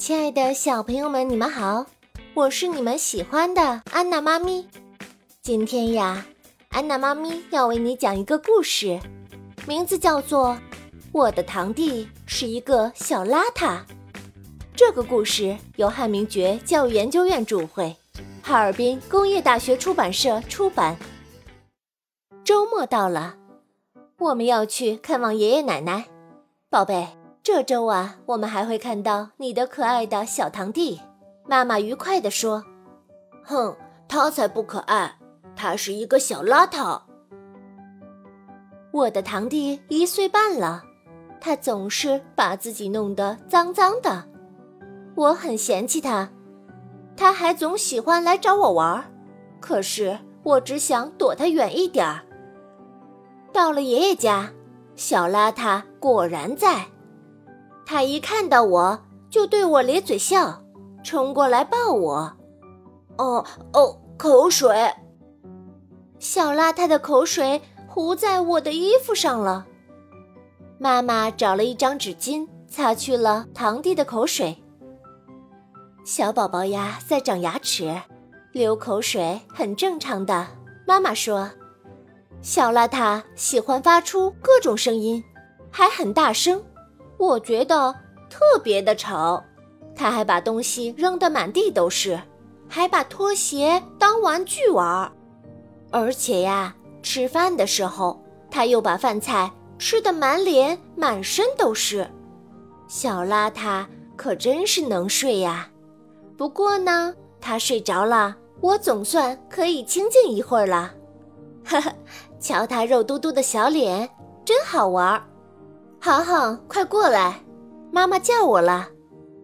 亲爱的小朋友们，你们好，我是你们喜欢的安娜妈咪。今天呀，安娜妈咪要为你讲一个故事，名字叫做《我的堂弟是一个小邋遢》。这个故事由汉明觉教育研究院主绘，哈尔滨工业大学出版社出版。周末到了，我们要去看望爷爷奶奶，宝贝。这周啊，我们还会看到你的可爱的小堂弟。妈妈愉快地说：“哼，他才不可爱，他是一个小邋遢。”我的堂弟一岁半了，他总是把自己弄得脏脏的，我很嫌弃他。他还总喜欢来找我玩，可是我只想躲他远一点儿。到了爷爷家，小邋遢果然在。他一看到我就对我咧嘴笑，冲过来抱我。哦哦，口水！小邋遢的口水糊在我的衣服上了。妈妈找了一张纸巾擦去了堂弟的口水。小宝宝呀，在长牙齿，流口水很正常的。妈妈说，小邋遢喜欢发出各种声音，还很大声。我觉得特别的吵，他还把东西扔得满地都是，还把拖鞋当玩具玩，而且呀，吃饭的时候他又把饭菜吃得满脸满身都是。小邋遢可真是能睡呀！不过呢，他睡着了，我总算可以清静一会儿了。呵 呵，瞧他肉嘟嘟的小脸，真好玩。航航，快过来！妈妈叫我了，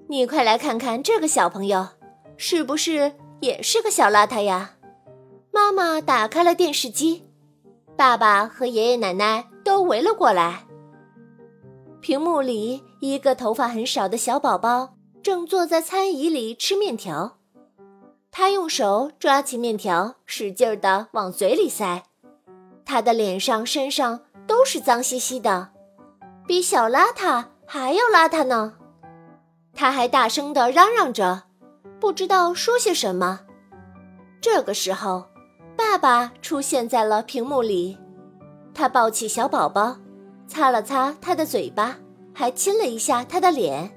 你快来看看这个小朋友，是不是也是个小邋遢呀？妈妈打开了电视机，爸爸和爷爷奶奶都围了过来。屏幕里，一个头发很少的小宝宝正坐在餐椅里吃面条，他用手抓起面条，使劲的往嘴里塞，他的脸上、身上都是脏兮兮的。比小邋遢还要邋遢呢，他还大声地嚷嚷着，不知道说些什么。这个时候，爸爸出现在了屏幕里，他抱起小宝宝，擦了擦他的嘴巴，还亲了一下他的脸。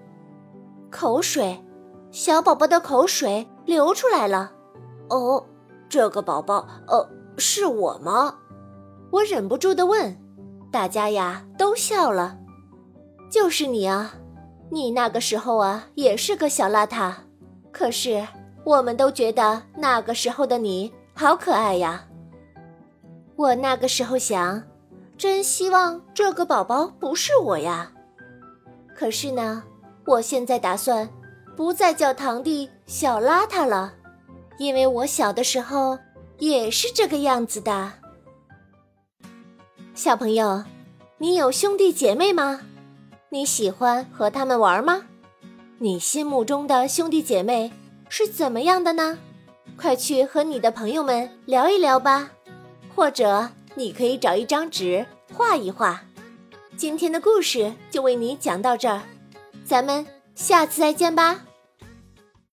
口水，小宝宝的口水流出来了。哦，这个宝宝，呃，是我吗？我忍不住地问。大家呀都笑了，就是你啊，你那个时候啊也是个小邋遢，可是我们都觉得那个时候的你好可爱呀。我那个时候想，真希望这个宝宝不是我呀。可是呢，我现在打算不再叫堂弟小邋遢了，因为我小的时候也是这个样子的。小朋友，你有兄弟姐妹吗？你喜欢和他们玩吗？你心目中的兄弟姐妹是怎么样的呢？快去和你的朋友们聊一聊吧，或者你可以找一张纸画一画。今天的故事就为你讲到这儿，咱们下次再见吧。